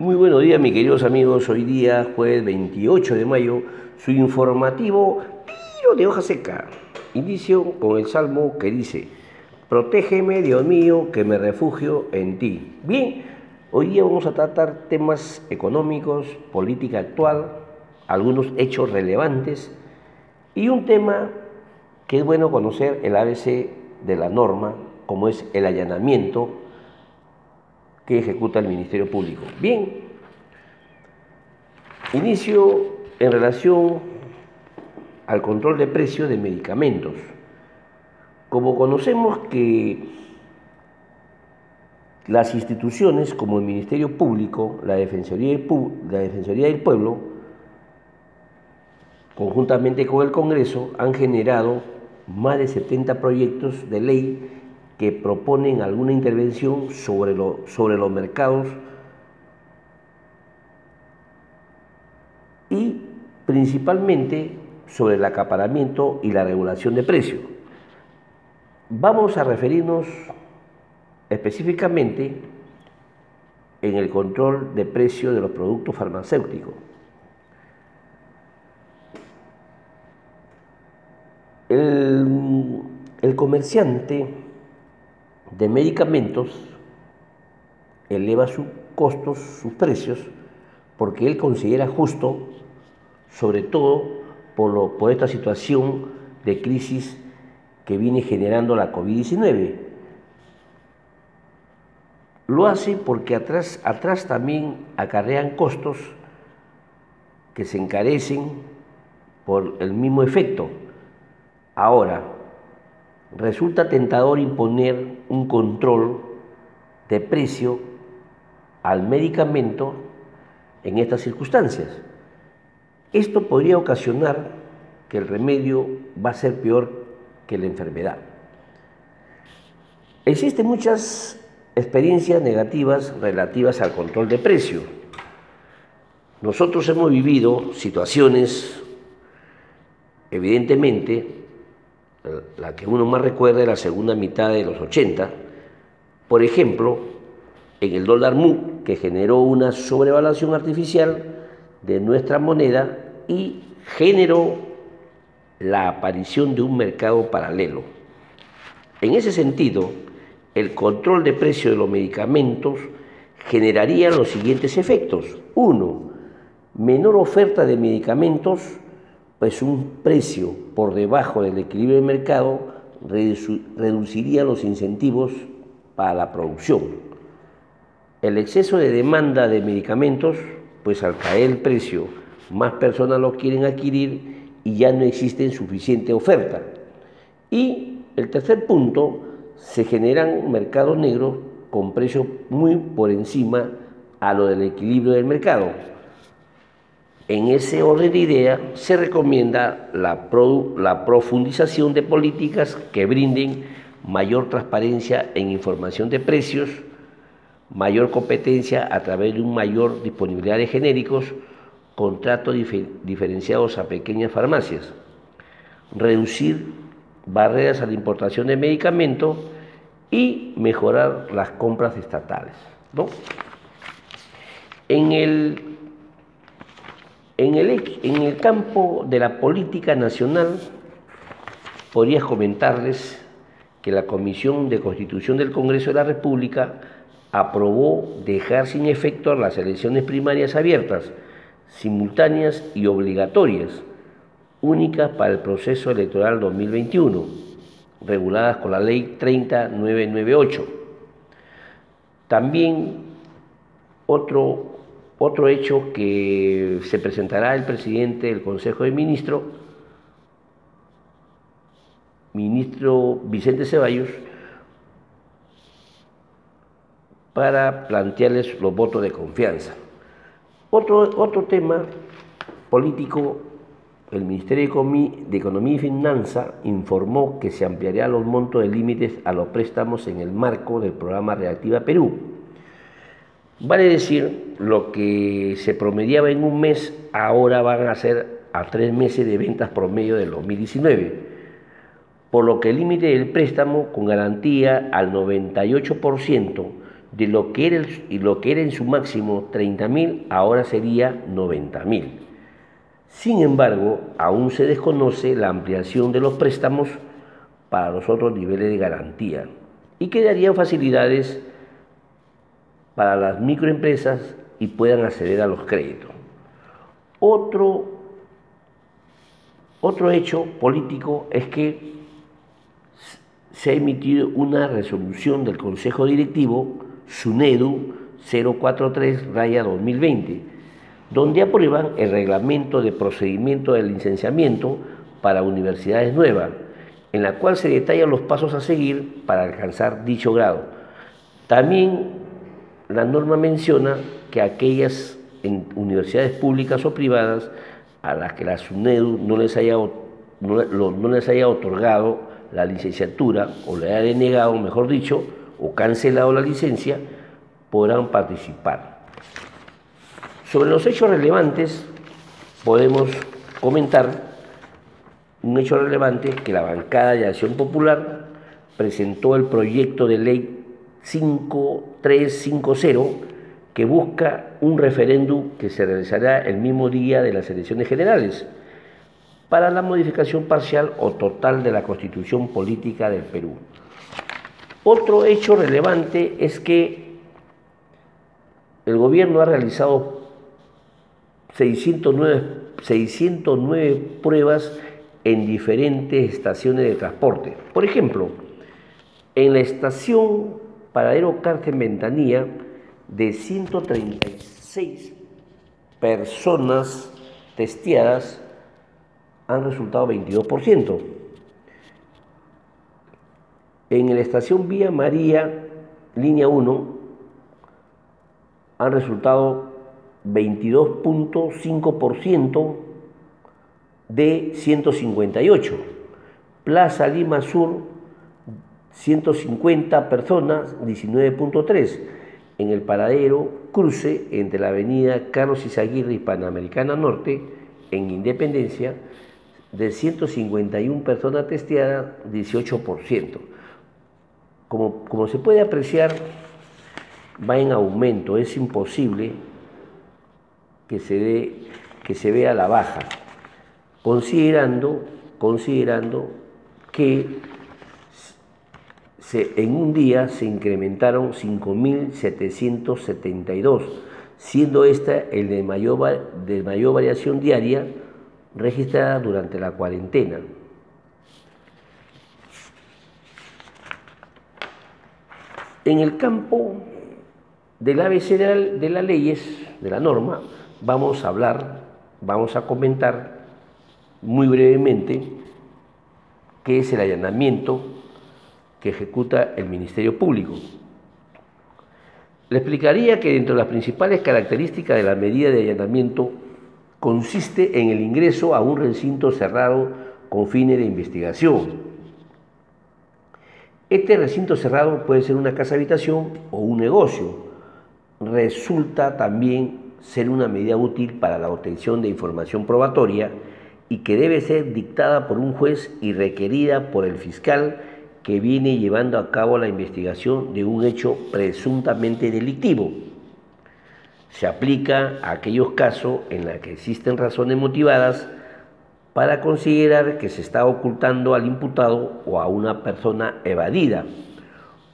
Muy buenos días, mis queridos amigos. Hoy día, jueves 28 de mayo, su informativo tiro de hoja seca. Inicio con el salmo que dice: Protégeme, Dios mío, que me refugio en ti. Bien, hoy día vamos a tratar temas económicos, política actual, algunos hechos relevantes y un tema que es bueno conocer el ABC de la norma, como es el allanamiento que ejecuta el Ministerio Público. Bien, inicio en relación al control de precios de medicamentos. Como conocemos que las instituciones como el Ministerio Público, la Defensoría la Defensoría del Pueblo, conjuntamente con el Congreso, han generado más de 70 proyectos de ley que proponen alguna intervención sobre, sobre los mercados y principalmente sobre el acaparamiento y la regulación de precios. Vamos a referirnos específicamente en el control de precios de los productos farmacéuticos. El, el comerciante de medicamentos eleva sus costos, sus precios, porque él considera justo, sobre todo por, por esta situación de crisis que viene generando la COVID-19. Lo hace porque atrás, atrás también acarrean costos que se encarecen por el mismo efecto. Ahora, resulta tentador imponer un control de precio al medicamento en estas circunstancias. Esto podría ocasionar que el remedio va a ser peor que la enfermedad. Existen muchas experiencias negativas relativas al control de precio. Nosotros hemos vivido situaciones, evidentemente, la que uno más recuerda es la segunda mitad de los 80, por ejemplo, en el dólar MU, que generó una sobrevaluación artificial de nuestra moneda y generó la aparición de un mercado paralelo. En ese sentido, el control de precio de los medicamentos generaría los siguientes efectos. Uno, menor oferta de medicamentos pues un precio por debajo del equilibrio del mercado reduciría los incentivos para la producción. El exceso de demanda de medicamentos, pues al caer el precio, más personas lo quieren adquirir y ya no existe suficiente oferta. Y el tercer punto, se generan mercados negros con precios muy por encima a lo del equilibrio del mercado. En ese orden de idea se recomienda la, profundización de políticas que brinden mayor transparencia en información de precios, mayor competencia a través de una mayor disponibilidad de genéricos, contratos diferenciados a pequeñas farmacias, reducir barreras a la importación de medicamentos y mejorar las compras estatales. En el en el, campo de la política nacional, podría comentarles que la Comisión de Constitución del Congreso de la República aprobó dejar sin efecto las elecciones primarias abiertas, simultáneas y obligatorias, únicas para el proceso electoral 2021, reguladas con la Ley 30998. También otro otro hecho que se presentará el presidente del Consejo de Ministros, ministro Vicente Ceballos, para plantearles los votos de confianza. Otro, otro tema político, el Ministerio de Economía y Finanza informó que se ampliaría los montos de límites a los préstamos en el marco del programa Reactiva Perú Vale decir, lo que se promediaba en un mes, ahora van a ser a tres meses de ventas promedio del 2019, por lo que el límite del préstamo con garantía al 98% de lo que era, y lo que era en su máximo 30.000, ahora sería 90.000. Sin embargo, aún se desconoce la ampliación de los préstamos para los otros niveles de garantía y quedarían facilidades para las microempresas y puedan acceder a los créditos. Otro, otro hecho político es que se ha emitido una resolución del Consejo Directivo, SUNEDU 043-2020, donde aprueban el reglamento de procedimiento de licenciamiento para universidades nuevas, en la cual se detallan los pasos a seguir para alcanzar dicho grado. También la norma menciona que aquellas universidades públicas o privadas a las que la SUNEDU no les haya, no les haya otorgado la licenciatura o le haya denegado, mejor dicho, o cancelado la licencia, podrán participar. Sobre los hechos relevantes, podemos comentar un hecho relevante que la bancada de Acción Popular presentó el proyecto de ley 5350 que busca un referéndum que se realizará el mismo día de las elecciones generales para la modificación parcial o total de la constitución política del Perú. Otro hecho relevante es que el gobierno ha realizado 609, 609 pruebas en diferentes estaciones de transporte. Por ejemplo, en la estación Paradero Cárcel Ventanilla, de 136 personas testeadas, han resultado 22%. En la estación Vía María, línea 1, han resultado 22.5% de 158. Plaza Lima Sur, 150 personas, 19.3. En el paradero cruce entre la avenida Carlos Izaguirre y Panamericana Norte, en Independencia, de 151 personas testeadas, 18%. Como, como se puede apreciar, va en aumento, es imposible que se, dé, que se vea la baja, considerando, considerando que en un día se incrementaron 5.772, siendo esta el de mayor, de mayor variación diaria registrada durante la cuarentena. En el campo del abecedario de las leyes, de la norma, vamos a hablar, vamos a comentar muy brevemente qué es el allanamiento que ejecuta el Ministerio Público. Le explicaría que dentro de las principales características de la medida de allanamiento consiste en el ingreso a un recinto cerrado con fines de investigación. Este recinto cerrado puede ser una casa habitación o un negocio. Resulta también ser una medida útil para la obtención de información probatoria y que debe ser dictada por un juez y requerida por el fiscal que viene llevando a cabo la investigación de un hecho presuntamente delictivo se aplica a aquellos casos en los que existen razones motivadas para considerar que se está ocultando al imputado o a una persona evadida,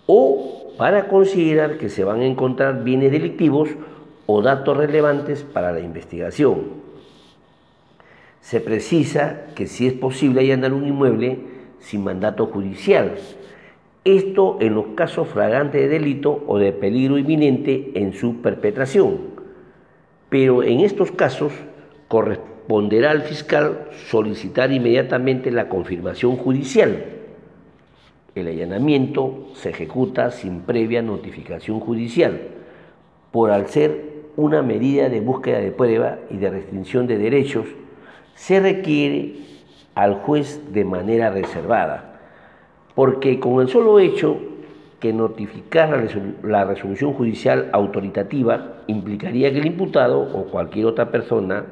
o para considerar que se van a encontrar bienes delictivos o datos relevantes para la investigación. Se precisa que si es posible allanar un inmueble sin mandato judicial, esto en los casos flagrantes de delito o de peligro inminente en su perpetración. Pero en estos casos corresponderá al fiscal solicitar inmediatamente la confirmación judicial. El allanamiento se ejecuta sin previa notificación judicial, por al ser una medida de búsqueda de prueba y de restricción de derechos, se requiere al juez de manera reservada porque con el solo hecho que notificar la resolución judicial autoritativa implicaría que el imputado o cualquier otra persona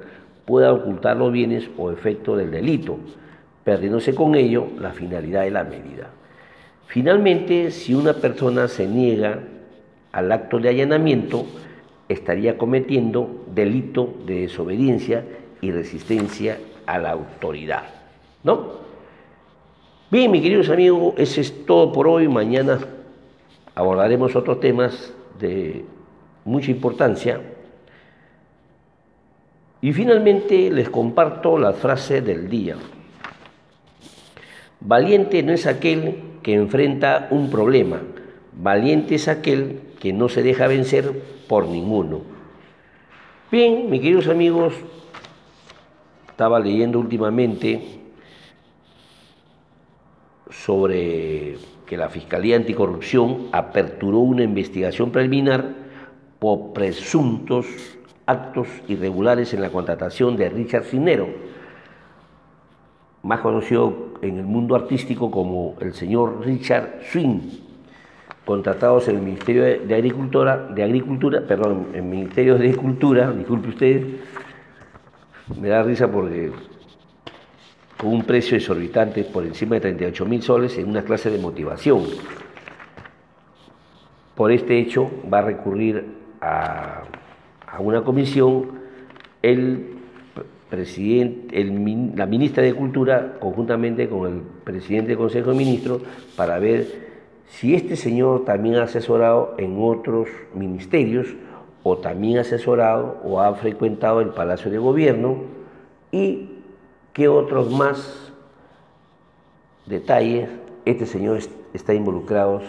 pueda ocultar los bienes o efectos del delito, perdiéndose con ello la finalidad de la medida. Finalmente, si una persona se niega al acto de allanamiento, estaría cometiendo delito de desobediencia y resistencia a la autoridad. ¿No? Bien, mis queridos amigos, eso es todo por hoy. Mañana abordaremos otros temas de mucha importancia. Y finalmente les comparto la frase del día. Valiente no es aquel que enfrenta un problema, valiente es aquel que no se deja vencer por ninguno. Bien, mis queridos amigos, estaba leyendo últimamente sobre que la Fiscalía Anticorrupción aperturó una investigación preliminar por presuntos actos irregulares en la contratación de Richard Cinero, más conocido en el mundo artístico como el señor Richard Swing, contratados en el Ministerio de Agricultura, de Agricultura, perdón, en el Ministerio de Agricultura, disculpe usted, me da risa porque con un precio exorbitante por encima de 38 mil soles en una clase de motivación. Por este hecho va a recurrir a, una comisión el presidente, la ministra de Cultura conjuntamente con el presidente del Consejo de Ministros para ver si este señor también ha asesorado en otros ministerios o también ha asesorado o ha frecuentado el Palacio de Gobierno y ¿Qué otros más detalles este señor está involucrado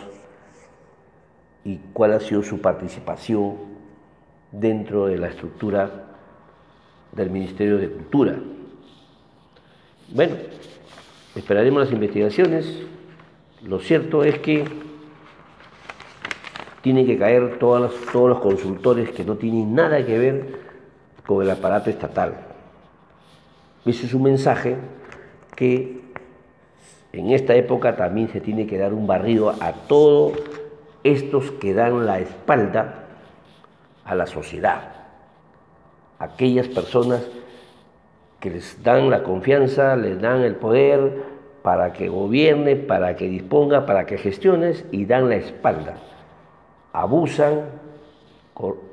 y cuál ha sido su participación dentro de la estructura del Ministerio de Cultura? Bueno, esperaremos las investigaciones. Lo cierto es que tienen que caer todos los consultores que no tienen nada que ver con el aparato estatal. Ese es un mensaje que en esta época también se tiene que dar un barrido a todos estos que dan la espalda a la sociedad. Aquellas personas que les dan la confianza, les dan el poder para que gobierne, para que disponga, para que gestiones y dan la espalda. Abusan,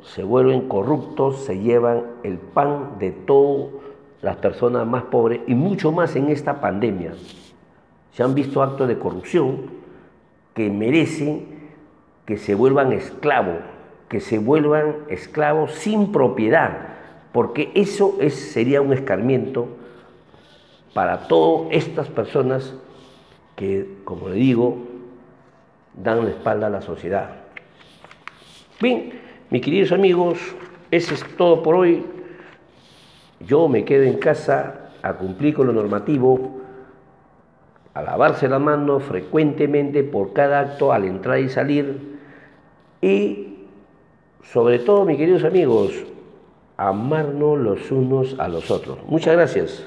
se vuelven corruptos, se llevan el pan de todo las personas más pobres y mucho más en esta pandemia. Se han visto actos de corrupción que merecen que se vuelvan esclavos, que se vuelvan esclavos sin propiedad, porque eso es, sería un escarmiento para todas estas personas que, como le digo, dan la espalda a la sociedad. Bien, mis queridos amigos, eso es todo por hoy. Yo me quedo en casa a cumplir con lo normativo, a lavarse la mano frecuentemente por cada acto al entrar y salir y sobre todo, mis queridos amigos, amarnos los unos a los otros. Muchas gracias.